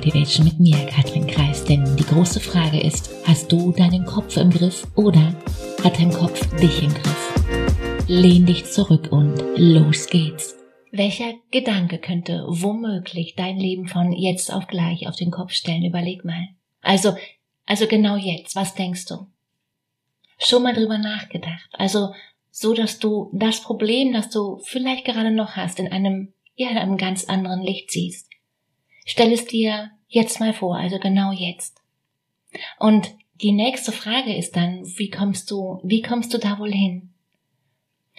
Motivation mit mir, Katrin Kreis. Denn die große Frage ist, hast du deinen Kopf im Griff oder hat dein Kopf dich im Griff? Lehn dich zurück und los geht's. Welcher Gedanke könnte womöglich dein Leben von jetzt auf gleich auf den Kopf stellen? Überleg mal. Also, also genau jetzt, was denkst du? Schon mal drüber nachgedacht. Also, so dass du das Problem, das du vielleicht gerade noch hast, in einem, ja, in einem ganz anderen Licht siehst. Stell es dir jetzt mal vor, also genau jetzt. Und die nächste Frage ist dann, wie kommst du, wie kommst du da wohl hin?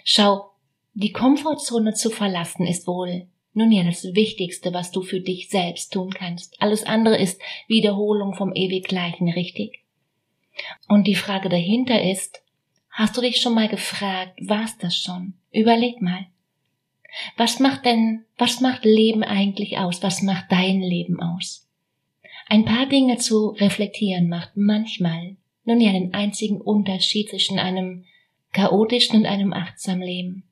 Schau, die Komfortzone zu verlassen ist wohl nun ja das Wichtigste, was du für dich selbst tun kannst. Alles andere ist Wiederholung vom ewig Gleichen, richtig? Und die Frage dahinter ist, hast du dich schon mal gefragt, war's das schon? Überleg mal. Was macht denn, was macht Leben eigentlich aus? Was macht dein Leben aus? Ein paar Dinge zu reflektieren macht manchmal nun ja den einzigen Unterschied zwischen einem chaotischen und einem achtsamen Leben.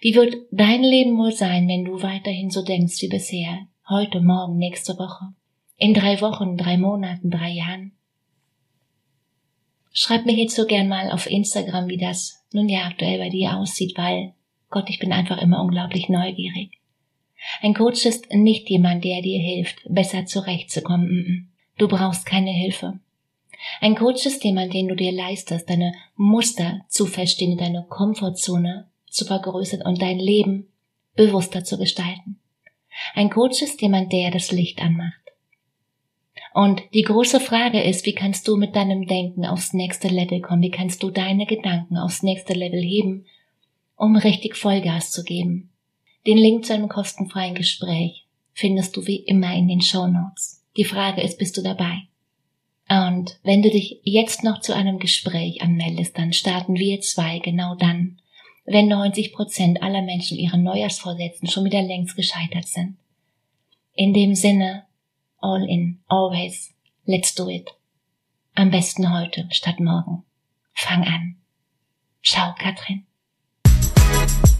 Wie wird dein Leben wohl sein, wenn du weiterhin so denkst wie bisher, heute, morgen, nächste Woche, in drei Wochen, drei Monaten, drei Jahren? Schreib mir jetzt so gern mal auf Instagram, wie das nun ja aktuell bei dir aussieht, weil Gott, ich bin einfach immer unglaublich neugierig. Ein Coach ist nicht jemand, der dir hilft, besser zurechtzukommen. Du brauchst keine Hilfe. Ein Coach ist jemand, den du dir leistest, deine Muster zu verstehen, deine Komfortzone zu vergrößern und dein Leben bewusster zu gestalten. Ein Coach ist jemand, der das Licht anmacht. Und die große Frage ist, wie kannst du mit deinem Denken aufs nächste Level kommen? Wie kannst du deine Gedanken aufs nächste Level heben, um richtig Vollgas zu geben? Den Link zu einem kostenfreien Gespräch findest du wie immer in den Show Notes. Die Frage ist, bist du dabei? Und wenn du dich jetzt noch zu einem Gespräch anmeldest, dann starten wir zwei genau dann, wenn 90 Prozent aller Menschen ihren Neujahrsvorsätzen schon wieder längst gescheitert sind. In dem Sinne, all in, always, let's do it. Am besten heute statt morgen. Fang an. Ciao, Katrin. you